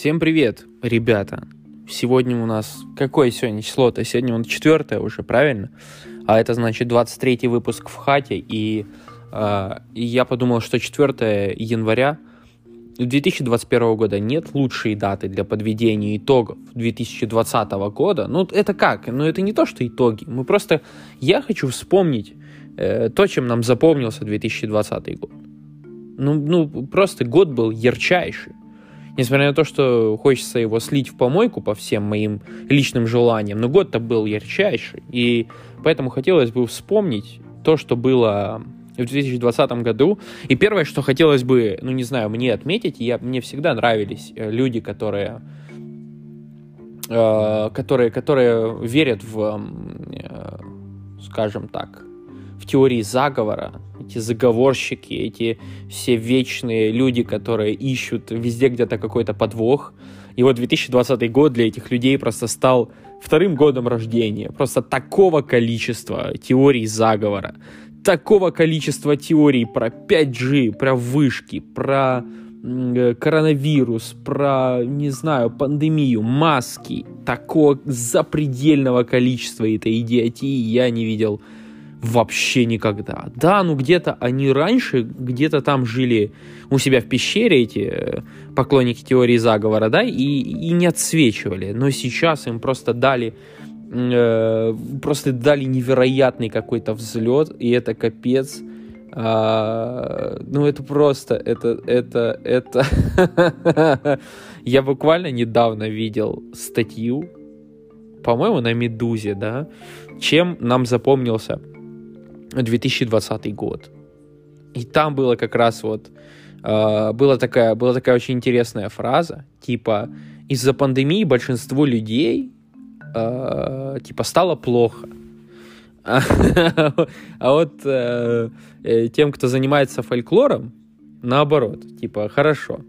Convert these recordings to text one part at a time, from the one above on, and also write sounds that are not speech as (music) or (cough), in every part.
Всем привет, ребята. Сегодня у нас... Какое сегодня число-то? Сегодня он четвертое уже, правильно? А это значит 23 выпуск в хате. И, э, и я подумал, что 4 января 2021 года нет лучшей даты для подведения итогов 2020 года. Ну, это как? Ну, это не то, что итоги. Мы просто... Я хочу вспомнить э, то, чем нам запомнился 2020 год. Ну, ну, просто год был ярчайший. Несмотря на то, что хочется его слить в помойку по всем моим личным желаниям, но год-то был ярчайший. И поэтому хотелось бы вспомнить то, что было в 2020 году. И первое, что хотелось бы, ну не знаю, мне отметить, я, мне всегда нравились э, люди, которые, э, которые, которые верят в, э, скажем так, в теории заговора, эти заговорщики, эти все вечные люди, которые ищут везде где-то какой-то подвох. И вот 2020 год для этих людей просто стал вторым годом рождения. Просто такого количества теорий заговора, такого количества теорий про 5G, про вышки, про э, коронавирус, про, не знаю, пандемию, маски, такого запредельного количества этой идиотии я не видел вообще никогда. Да, ну где-то они раньше, где-то там жили у себя в пещере эти э, поклонники теории заговора, да, и, и не отсвечивали. Но сейчас им просто дали э, просто дали невероятный какой-то взлет, и это капец. А, ну, это просто, это, это, это... (laughs) Я буквально недавно видел статью, по-моему, на Медузе, да, чем нам запомнился 2020 год. И там было как раз вот э, была такая была такая очень интересная фраза типа из-за пандемии большинству людей э, типа стало плохо. А, (laughs) а вот э, э, тем, кто занимается фольклором, наоборот, типа хорошо.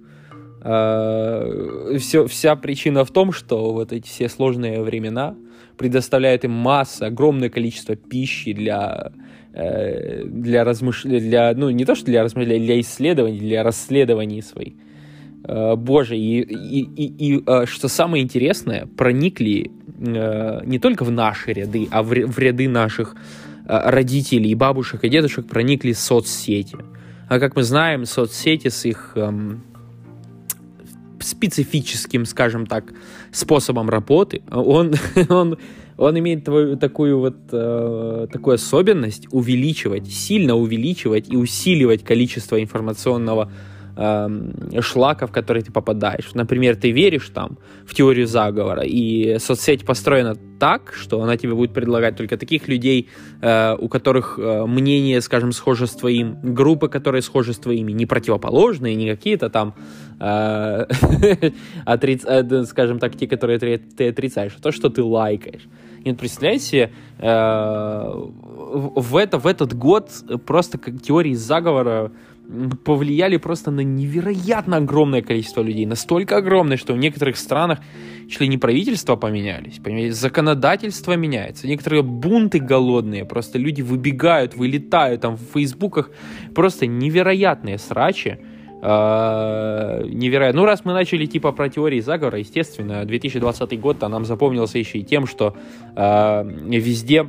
Э, все, вся причина в том, что вот эти все сложные времена предоставляют им массу, огромное количество пищи для для размышления, для, ну, не то, что для размышления, для исследований, для расследований своих. Э, боже, и, и, и, и э, что самое интересное, проникли не только в наши ряды, а в ряды наших родителей, бабушек и дедушек проникли соцсети. А как мы знаем, соцсети с их эм, специфическим, скажем так, способом работы, он, (laughs) он он имеет твою, такую вот э, такую особенность увеличивать, сильно увеличивать и усиливать количество информационного э, шлака, в который ты попадаешь. Например, ты веришь там в теорию заговора, и соцсеть построена так, что она тебе будет предлагать только таких людей, э, у которых э, мнение, скажем, схоже с твоим, группы, которые схожи с твоими, не противоположные, не какие-то там, э, (laughs) э, скажем так, те, которые ты, отрицаешь, а то, что ты лайкаешь. И вот представляете э, в, это, в этот год просто как теории заговора повлияли просто на невероятно огромное количество людей. Настолько огромное, что в некоторых странах не правительства поменялись, понимаете, законодательство меняется. Некоторые бунты голодные, просто люди выбегают, вылетают там в фейсбуках. Просто невероятные срачи. Uh, невероятно. Ну, раз мы начали типа про теории заговора, естественно, 2020 год-то нам запомнился еще и тем, что uh, везде,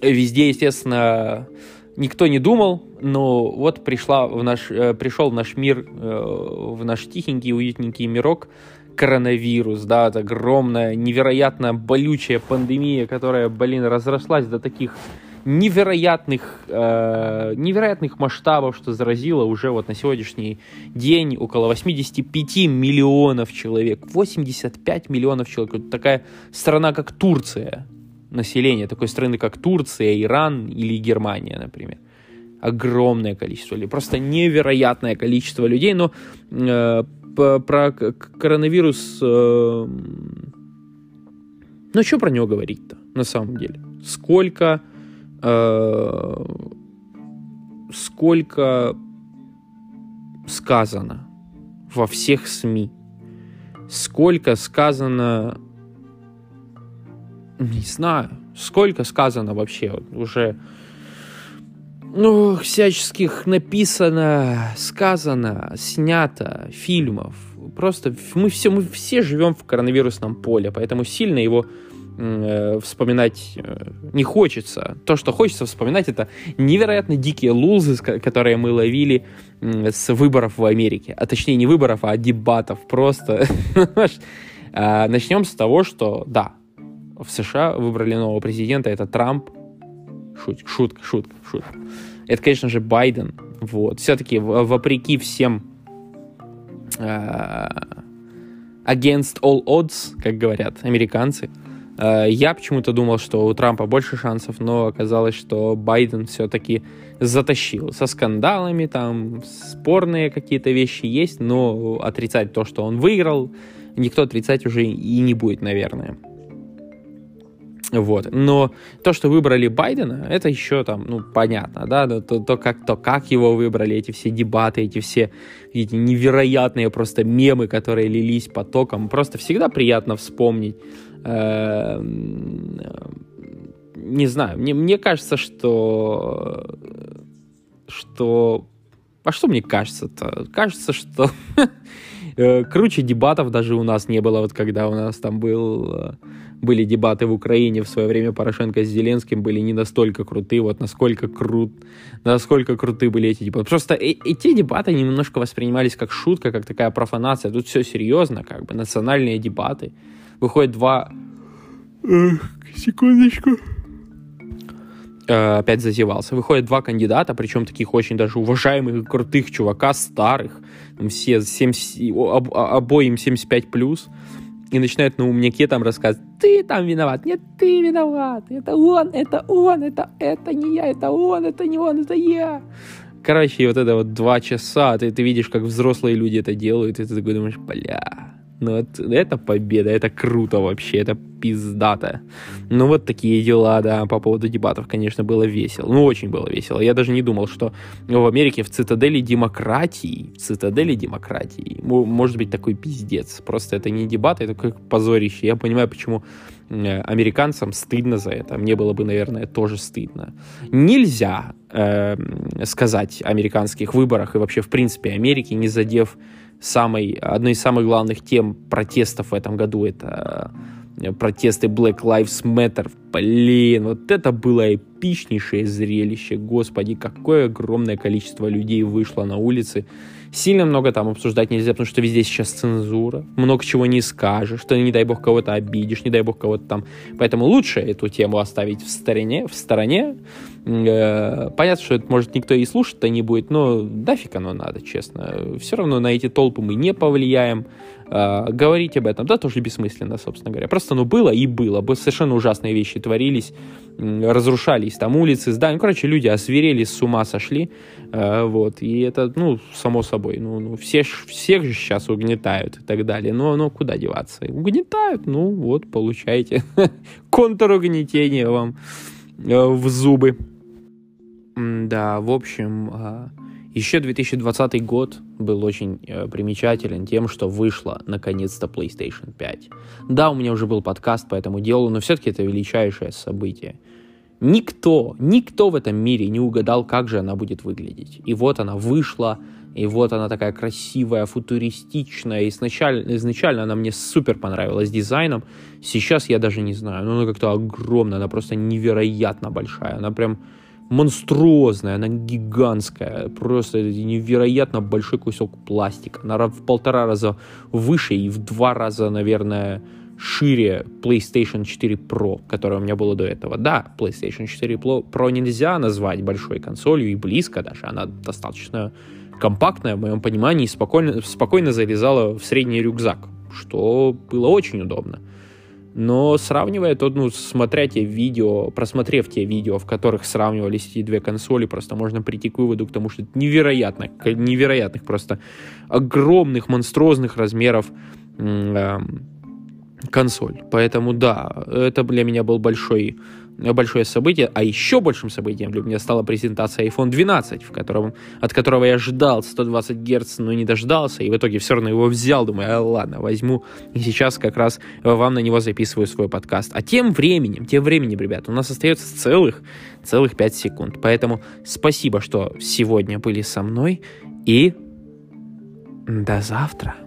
везде, естественно, никто не думал, но вот пришла в наш, э, пришел в наш мир, э, в наш тихенький, уютненький мирок коронавирус, да, это огромная, невероятно болючая пандемия, которая, блин, разрослась до таких невероятных, э, невероятных масштабов, что заразило уже вот на сегодняшний день около 85 миллионов человек. 85 миллионов человек. Вот такая страна, как Турция, населения такой страны, как Турция, Иран или Германия, например. Огромное количество людей, просто невероятное количество людей, но э, про коронавирус, э, ну что про него говорить-то на самом деле? Сколько, э, сколько сказано во всех СМИ, сколько сказано не знаю, сколько сказано вообще уже ну, всяческих написано, сказано, снято фильмов Просто мы все, мы все живем в коронавирусном поле, поэтому сильно его э, вспоминать э, не хочется. То, что хочется вспоминать, это невероятно дикие лузы, которые мы ловили с выборов в Америке. А точнее, не выборов, а дебатов. Просто. (laughs) А, начнем с того, что да, в США выбрали нового президента, это Трамп. Шут, шутка, шутка, шутка. Это, конечно же, Байден. Вот. Все-таки, вопреки всем uh, against all odds, как говорят американцы, uh, я почему-то думал, что у Трампа больше шансов, но оказалось, что Байден все-таки затащил. Со скандалами, там, спорные какие-то вещи есть, но отрицать то, что он выиграл, никто отрицать уже и не будет, наверное. Вот. Но то, что выбрали Байдена, это еще там, ну, понятно, да, то, то, как, то, как его выбрали, эти все дебаты, эти все эти невероятные просто мемы, которые лились потоком, просто всегда приятно вспомнить. Эм, не знаю, мне, мне кажется, что... что... А что мне кажется-то? Кажется, что (laughs) круче дебатов даже у нас не было, вот когда у нас там был э, были дебаты в Украине в свое время Порошенко с Зеленским были не настолько круты, вот насколько крут, насколько круты были эти дебаты. Просто э эти дебаты немножко воспринимались как шутка, как такая профанация. Тут все серьезно, как бы национальные дебаты. Выходит два... Секундочку. Э, опять зазевался. Выходят два кандидата, причем таких очень даже уважаемых, крутых чувака, старых, все 70, об, обоим 75 плюс. И начинают на умняке там рассказывать, ты там виноват, нет, ты виноват, это он, это он, это, это не я, это он, это не он, это я. Короче, и вот это вот два часа, ты, ты видишь, как взрослые люди это делают, и ты такой думаешь, бля, ну это, это победа, это круто вообще, это пиздато. Ну вот такие дела, да, по поводу дебатов, конечно, было весело. Ну очень было весело. Я даже не думал, что в Америке в цитадели демократии, в цитадели демократии может быть такой пиздец. Просто это не дебаты, это как позорище. Я понимаю, почему э, американцам стыдно за это. Мне было бы, наверное, тоже стыдно. Нельзя э, сказать о американских выборах и вообще, в принципе, Америке, не задев самой, одной из самых главных тем протестов в этом году это э, протесты Black Lives Matter. Блин, вот это было эпичнейшее зрелище. Господи, какое огромное количество людей вышло на улицы Сильно много там обсуждать нельзя, потому что везде сейчас цензура, много чего не скажешь, что не дай бог кого-то обидишь, не дай бог кого-то там. Поэтому лучше эту тему оставить в стороне, в стороне. Э, понятно, что это может никто и слушать-то не будет, но нафиг оно надо, честно. Все равно на эти толпы мы не повлияем. Э, говорить об этом, да, тоже бессмысленно, собственно говоря. Просто оно было и было. Совершенно ужасные вещи творились, разрушались там улицы, здания. Ну, короче, люди осверели, с ума сошли. Э, вот. И это, ну, само собой. Ну, ну все, всех же сейчас угнетают и так далее. Но, но куда деваться? Угнетают, ну, вот, получайте. (laughs) Контругнетение вам э, в зубы. Да, в общем, а, еще 2020 год был очень э, примечателен тем, что вышла наконец-то PlayStation 5. Да, у меня уже был подкаст по этому делу, но все-таки это величайшее событие. Никто, никто в этом мире не угадал, как же она будет выглядеть. И вот она вышла, и вот она такая красивая, футуристичная. И изначально, изначально она мне супер понравилась дизайном. Сейчас я даже не знаю. Ну, она как-то огромная, она просто невероятно большая. Она прям монструозная, она гигантская. Просто невероятно большой кусок пластика. Она в полтора раза выше и в два раза, наверное, шире PlayStation 4 Pro, которая у меня была до этого. Да, PlayStation 4 Pro нельзя назвать большой консолью, и близко даже. Она достаточно компактная, в моем понимании, спокойно, спокойно залезала в средний рюкзак, что было очень удобно. Но сравнивая то, ну, смотря те видео, просмотрев те видео, в которых сравнивались эти две консоли, просто можно прийти к выводу к тому, что это невероятно, невероятных просто огромных, монструозных размеров э, консоль. Поэтому да, это для меня был большой, большое событие. А еще большим событием для меня стала презентация iPhone 12, в котором, от которого я ждал 120 Гц, но не дождался. И в итоге все равно его взял. Думаю, а, ладно, возьму. И сейчас как раз вам на него записываю свой подкаст. А тем временем, тем временем, ребят, у нас остается целых, целых 5 секунд. Поэтому спасибо, что сегодня были со мной. И до завтра.